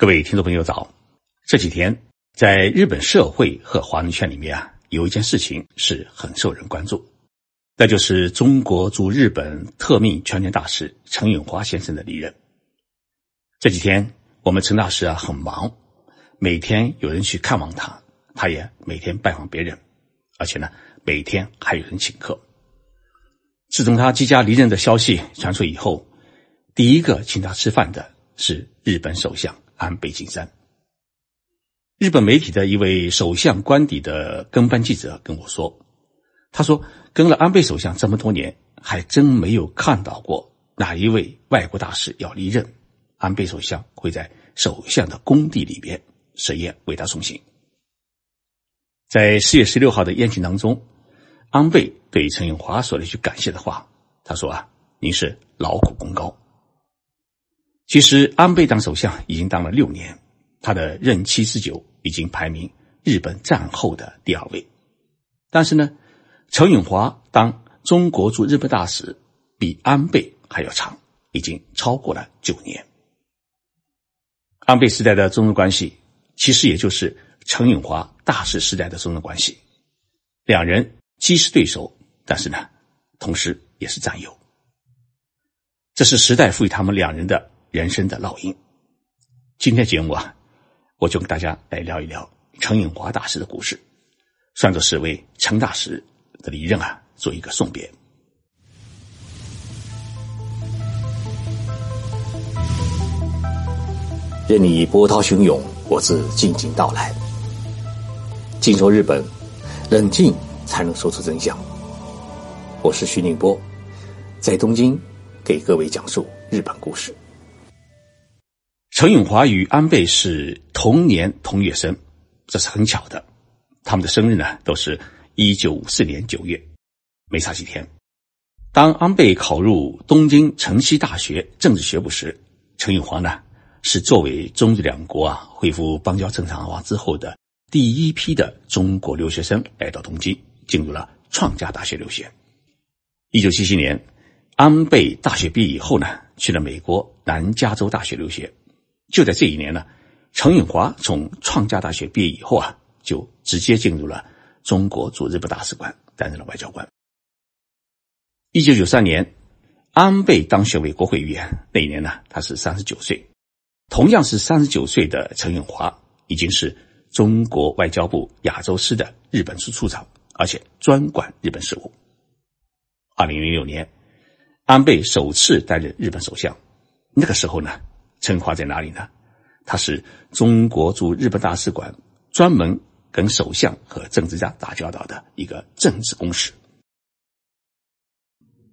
各位听众朋友早！这几天在日本社会和华人圈里面啊，有一件事情是很受人关注，那就是中国驻日本特命全权大使陈永华先生的离任。这几天我们陈大使啊很忙，每天有人去看望他，他也每天拜访别人，而且呢每天还有人请客。自从他即将离任的消息传出以后，第一个请他吃饭的是日本首相。安倍晋三，日本媒体的一位首相官邸的跟班记者跟我说：“他说跟了安倍首相这么多年，还真没有看到过哪一位外国大使要离任，安倍首相会在首相的工地里边设宴为他送行。”在四月十六号的宴请当中，安倍对陈永华说了一句感谢的话：“他说啊，您是劳苦功高。”其实，安倍当首相已经当了六年，他的任期之久已经排名日本战后的第二位。但是呢，陈永华当中国驻日本大使比安倍还要长，已经超过了九年。安倍时代的中日关系，其实也就是陈永华大使时代的中日关系。两人既是对手，但是呢，同时也是战友。这是时代赋予他们两人的。人生的烙印。今天节目啊，我就跟大家来聊一聊陈永华大师的故事，算作是为陈大师的离任啊做一个送别。任你波涛汹涌，我自静静到来。静说日本，冷静才能说出真相。我是徐宁波，在东京给各位讲述日本故事。陈永华与安倍是同年同月生，这是很巧的。他们的生日呢，都是一九五四年九月，没差几天。当安倍考入东京城西大学政治学部时，陈永华呢是作为中日两国啊恢复邦交正常化之后的第一批的中国留学生来到东京，进入了创价大学留学。一九七七年，安倍大学毕业以后呢，去了美国南加州大学留学。就在这一年呢，陈永华从创价大学毕业以后啊，就直接进入了中国驻日本大使馆，担任了外交官。一九九三年，安倍当选为国会议员，那一年呢，他是三十九岁。同样是三十九岁的陈永华，已经是中国外交部亚洲司的日本处处长，而且专管日本事务。二零零六年，安倍首次担任日本首相，那个时候呢。陈华在哪里呢？他是中国驻日本大使馆专门跟首相和政治家打交道的一个政治公使。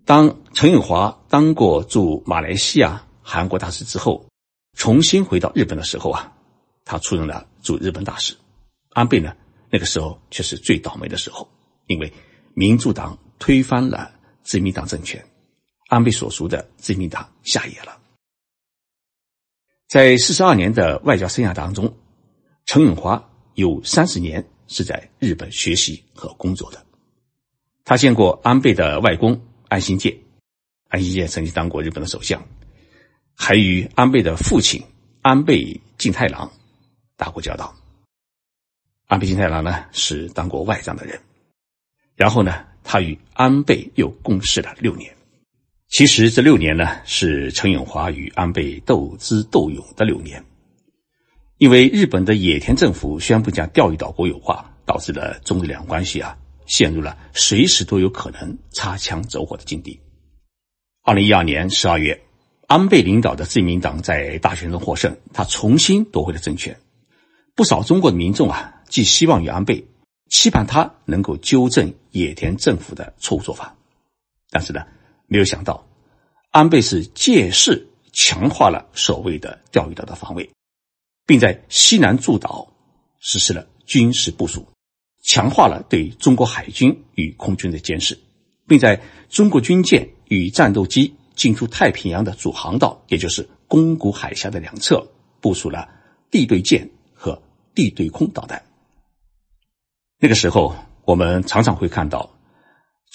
当陈永华当过驻马来西亚、韩国大使之后，重新回到日本的时候啊，他出任了驻日本大使。安倍呢，那个时候却是最倒霉的时候，因为民主党推翻了自民党政权，安倍所属的自民党下野了。在四十二年的外交生涯当中，陈永华有三十年是在日本学习和工作的。他见过安倍的外公安信介，安信介曾经当过日本的首相，还与安倍的父亲安倍晋太郎打过交道。安倍晋太郎呢是当过外长的人，然后呢，他与安倍又共事了六年。其实这六年呢，是陈永华与安倍斗智斗勇的六年。因为日本的野田政府宣布将钓鱼岛国有化，导致了中日两关系啊陷入了随时都有可能擦枪走火的境地。二零一二年十二月，安倍领导的自民党在大选中获胜，他重新夺回了政权。不少中国的民众啊，寄希望于安倍，期盼他能够纠正野田政府的错误做法。但是呢？没有想到，安倍是借势强化了所谓的钓鱼岛的防卫，并在西南诸岛实施了军事部署，强化了对中国海军与空军的监视，并在中国军舰与战斗机进出太平洋的主航道，也就是宫古海峡的两侧，部署了地对舰和地对空导弹。那个时候，我们常常会看到。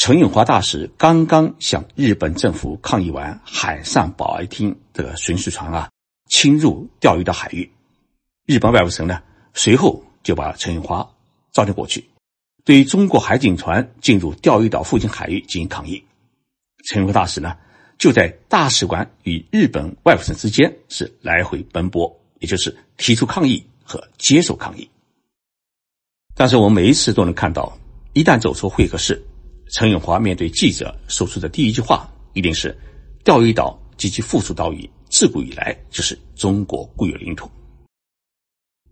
陈永华大使刚刚向日本政府抗议完海上保安厅的巡视船啊侵入钓鱼岛海域，日本外务省呢，随后就把陈永华召见过去，对中国海警船进入钓鱼岛附近海域进行抗议。陈永华大使呢，就在大使馆与日本外务省之间是来回奔波，也就是提出抗议和接受抗议。但是我们每一次都能看到，一旦走出会客室，陈永华面对记者说出的第一句话，一定是“钓鱼岛及其附属岛屿自古以来就是中国固有领土”。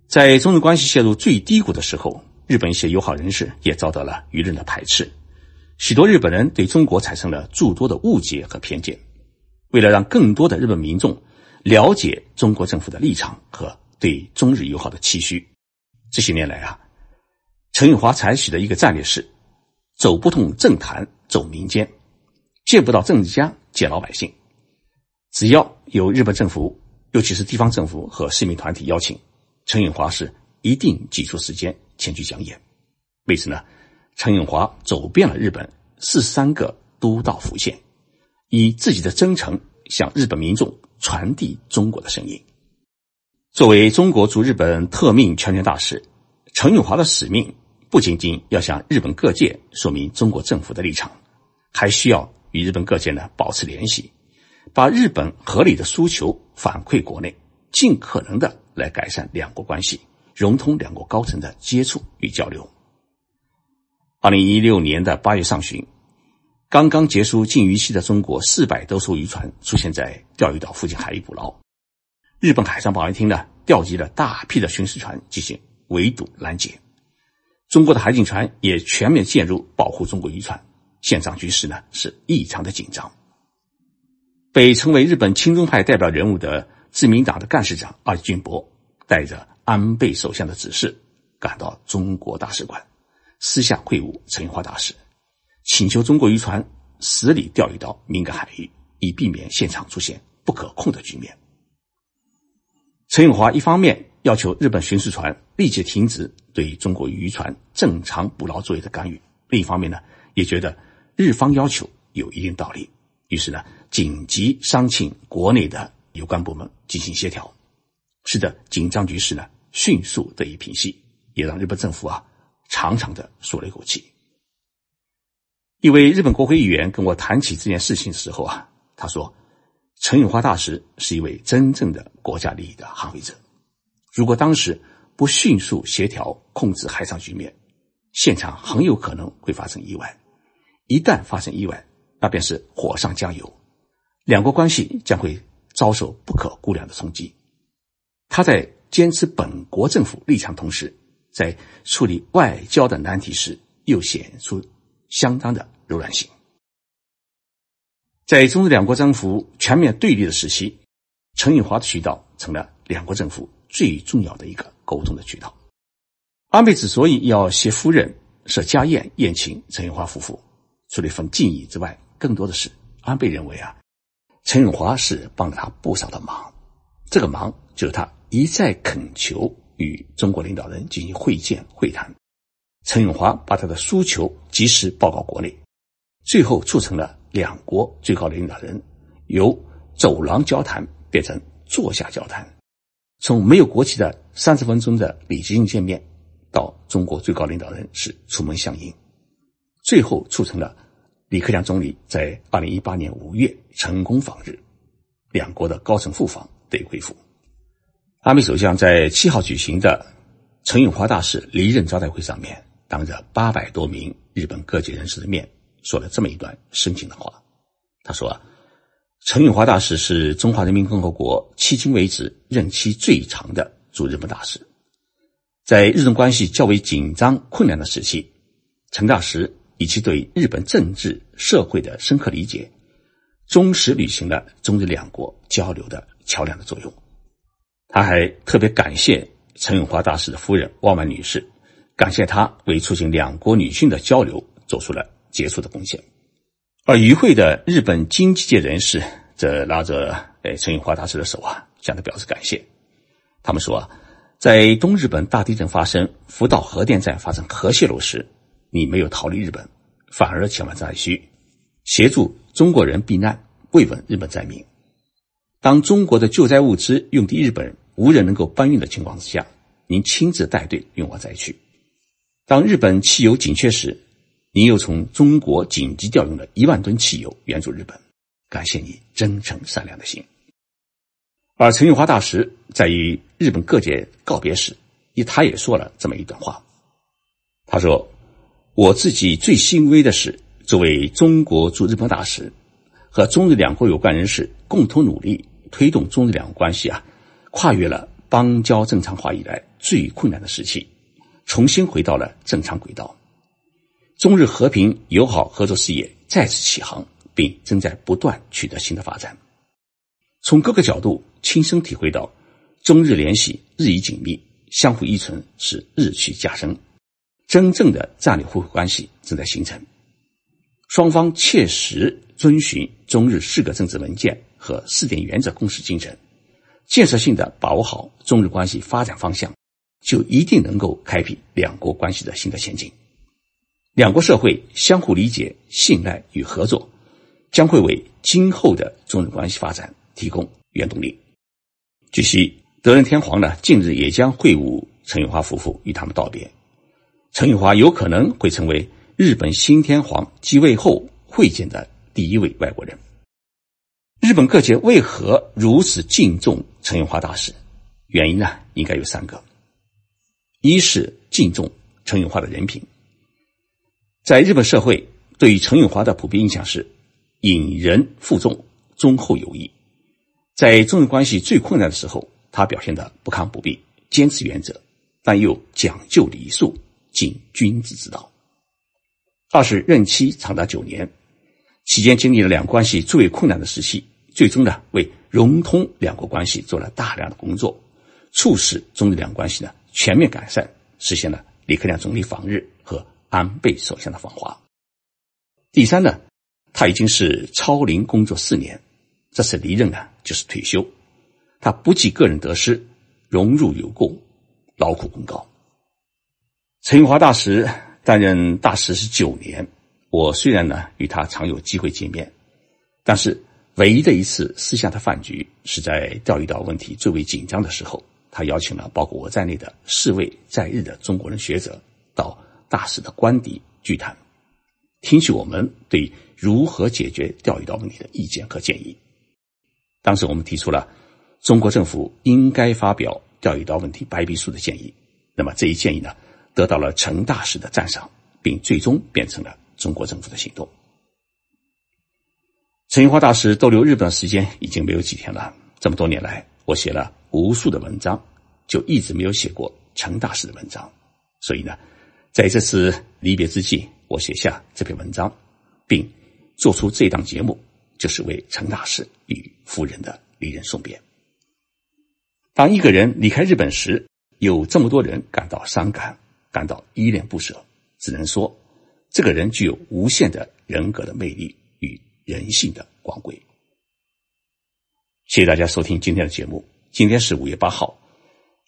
在中日关系陷入最低谷的时候，日本一些友好人士也遭到了舆论的排斥，许多日本人对中国产生了诸多的误解和偏见。为了让更多的日本民众了解中国政府的立场和对中日友好的期许，这些年来啊。陈永华采取的一个战略是：走不通政坛，走民间，见不到政治家，见老百姓。只要有日本政府，尤其是地方政府和市民团体邀请，陈永华是一定挤出时间前去讲演。为此呢，陈永华走遍了日本四十三个都道府县，以自己的真诚向日本民众传递中国的声音。作为中国驻日本特命全权大使。陈永华的使命不仅仅要向日本各界说明中国政府的立场，还需要与日本各界呢保持联系，把日本合理的诉求反馈国内，尽可能的来改善两国关系，融通两国高层的接触与交流。二零一六年的八月上旬，刚刚结束禁渔期的中国四百多艘渔船出现在钓鱼岛附近海域捕捞，日本海上保安厅呢调集了大批的巡视船进行。围堵拦截，中国的海警船也全面介入保护中国渔船，现场局势呢是异常的紧张。被称为日本亲中派代表人物的自民党的干事长二俊博，带着安倍首相的指示，赶到中国大使馆，私下会晤陈永华大使，请求中国渔船死里钓鱼到敏感海域，以避免现场出现不可控的局面。陈永华一方面。要求日本巡视船立即停止对中国渔船正常捕捞作业的干预。另一方面呢，也觉得日方要求有一定道理，于是呢，紧急商请国内的有关部门进行协调，使得紧张局势呢迅速得以平息，也让日本政府啊长长的舒了一口气。一位日本国会议员跟我谈起这件事情的时候啊，他说：“陈永华大使是一位真正的国家利益的捍卫者。”如果当时不迅速协调控制海上局面，现场很有可能会发生意外。一旦发生意外，那便是火上加油，两国关系将会遭受不可估量的冲击。他在坚持本国政府立场同时，在处理外交的难题时，又显出相当的柔软性。在中日两国政府全面对立的时期，陈永华的渠道成了两国政府。最重要的一个沟通的渠道。安倍之所以要携夫人设家宴宴请陈永华夫妇，除了一份敬意之外，更多的是安倍认为啊，陈永华是帮了他不少的忙。这个忙就是他一再恳求与中国领导人进行会见会谈，陈永华把他的诉求及时报告国内，最后促成了两国最高领导人由走廊交谈变成坐下交谈。从没有国旗的三十分钟的礼节性见面，到中国最高领导人是出门相迎，最后促成了李克强总理在二零一八年五月成功访日，两国的高层互访得以恢复。安倍首相在七号举行的陈永华大使离任招待会上面，当着八百多名日本各界人士的面，说了这么一段深情的话。他说。陈永华大使是中华人民共和国迄今为止任期最长的驻日本大使，在日中关系较为紧张困难的时期，陈大使以其对日本政治社会的深刻理解，忠实履行了中日两国交流的桥梁的作用。他还特别感谢陈永华大使的夫人汪曼女士，感谢他为促进两国女性的交流做出了杰出的贡献。而与会的日本经济界人士则拉着哎陈永华大使的手啊，向他表示感谢。他们说啊，在东日本大地震发生、福岛核电站发生核泄漏时，你没有逃离日本，反而前往灾区，协助中国人避难，慰问日本灾民。当中国的救灾物资用抵日本，无人能够搬运的情况之下，您亲自带队运往灾区。当日本汽油紧缺时，您又从中国紧急调用了一万吨汽油援助日本，感谢你真诚善良的心。而陈永华大使在与日本各界告别时，也他也说了这么一段话。他说：“我自己最欣慰的是，作为中国驻日本大使，和中日两国有关人士共同努力，推动中日两国关系啊，跨越了邦交正常化以来最困难的时期，重新回到了正常轨道。中日和平友好合作事业再次起航，并正在不断取得新的发展。从各个角度。”亲身体会到，中日联系日益紧密，相互依存是日趋加深，真正的战略互惠关系正在形成。双方切实遵循中日四个政治文件和四点原则共识精神，建设性的把握好中日关系发展方向，就一定能够开辟两国关系的新的前景。两国社会相互理解、信赖与合作，将会为今后的中日关系发展提供原动力。据悉，德仁天皇呢近日也将会晤陈永华夫妇，与他们道别。陈永华有可能会成为日本新天皇继位后会见的第一位外国人。日本各界为何如此敬重陈永华大使？原因呢，应该有三个：一是敬重陈永华的人品。在日本社会，对于陈永华的普遍印象是引人负重、忠厚有义。在中日关系最困难的时候，他表现得不亢不卑，坚持原则，但又讲究礼数，尽君子之道。二是任期长达九年，期间经历了两关系最为困难的时期，最终呢为融通两国关系做了大量的工作，促使中日两国关系呢全面改善，实现了李克强总理访日和安倍首相的访华。第三呢，他已经是超龄工作四年。这次离任呢，就是退休。他不计个人得失，荣辱有功，劳苦功高。陈永华大使担任大使是九年，我虽然呢与他常有机会见面，但是唯一的一次私下的饭局是在钓鱼岛问题最为紧张的时候，他邀请了包括我在内的四位在日的中国人学者到大使的官邸聚谈，听取我们对如何解决钓鱼岛问题的意见和建议。当时我们提出了中国政府应该发表钓鱼岛问题白皮书的建议，那么这一建议呢，得到了陈大使的赞赏，并最终变成了中国政府的行动。陈永华大使逗留日本的时间已经没有几天了，这么多年来，我写了无数的文章，就一直没有写过陈大使的文章，所以呢，在这次离别之际，我写下这篇文章，并做出这档节目。就是为陈大师与夫人的离人送别。当一个人离开日本时，有这么多人感到伤感，感到依恋不舍，只能说，这个人具有无限的人格的魅力与人性的光辉。谢谢大家收听今天的节目。今天是五月八号，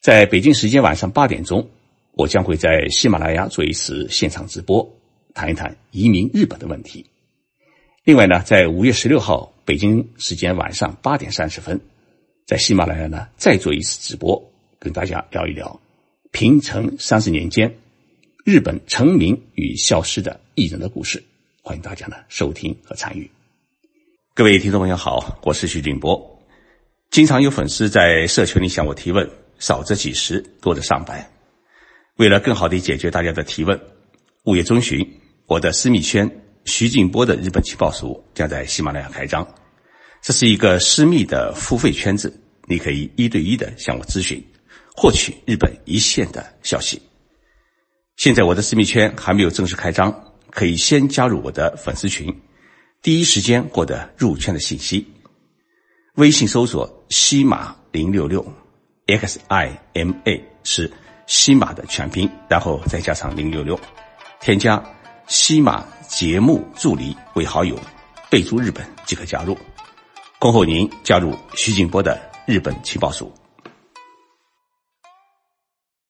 在北京时间晚上八点钟，我将会在喜马拉雅做一次现场直播，谈一谈移民日本的问题。另外呢，在五月十六号北京时间晚上八点三十分，在喜马拉雅呢再做一次直播，跟大家聊一聊平成三十年间日本成名与消失的艺人的故事。欢迎大家呢收听和参与。各位听众朋友好，我是徐俊波。经常有粉丝在社群里向我提问，少则几十，多则上百。为了更好地解决大家的提问，五月中旬我的私密圈。徐静波的日本情报署将在喜马拉雅开张，这是一个私密的付费圈子，你可以一对一的向我咨询，获取日本一线的消息。现在我的私密圈还没有正式开张，可以先加入我的粉丝群，第一时间获得入圈的信息。微信搜索“西马零六六 ”，X I M A 是西马的全拼，然后再加上零六六，添加西马。节目助理为好友，备注日本即可加入。恭候您加入徐静波的日本情报署。